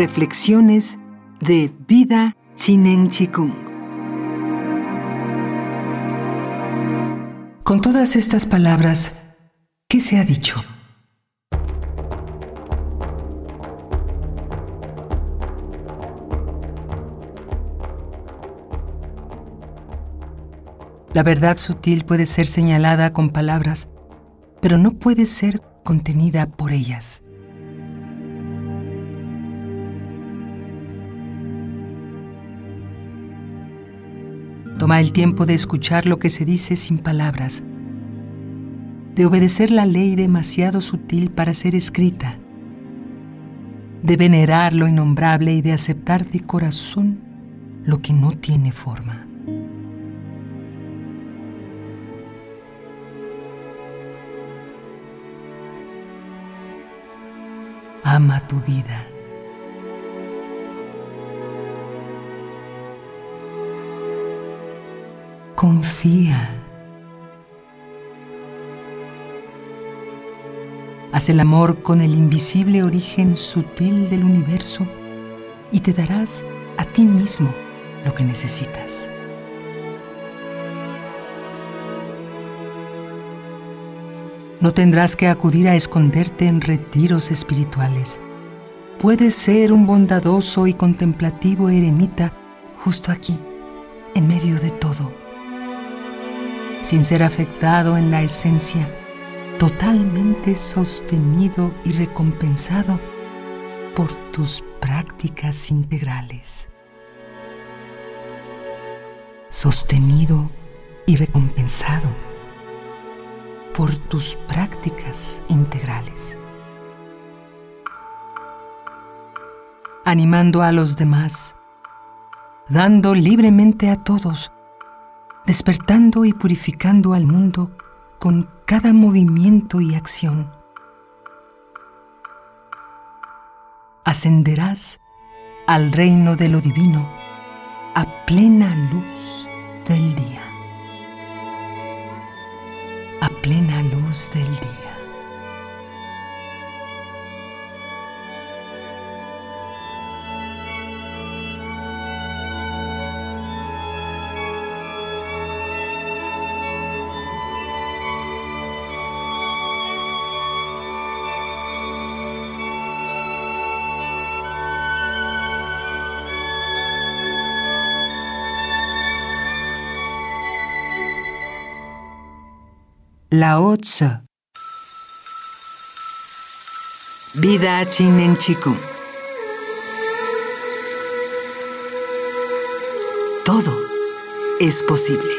Reflexiones de Vida Chinen Chikung. Con todas estas palabras, ¿qué se ha dicho? La verdad sutil puede ser señalada con palabras, pero no puede ser contenida por ellas. Toma el tiempo de escuchar lo que se dice sin palabras, de obedecer la ley demasiado sutil para ser escrita, de venerar lo innombrable y de aceptar de corazón lo que no tiene forma. Ama tu vida. Confía. Haz el amor con el invisible origen sutil del universo y te darás a ti mismo lo que necesitas. No tendrás que acudir a esconderte en retiros espirituales. Puedes ser un bondadoso y contemplativo eremita justo aquí, en medio de todo, sin ser afectado en la esencia, totalmente sostenido y recompensado por tus prácticas integrales. Sostenido y recompensado por tus prácticas integrales. Animando a los demás, dando libremente a todos, despertando y purificando al mundo con cada movimiento y acción. Ascenderás al reino de lo divino a plena luz del día a plena luz del día. Lao Tzu. Vida Chinen Chikung. Todo es posible.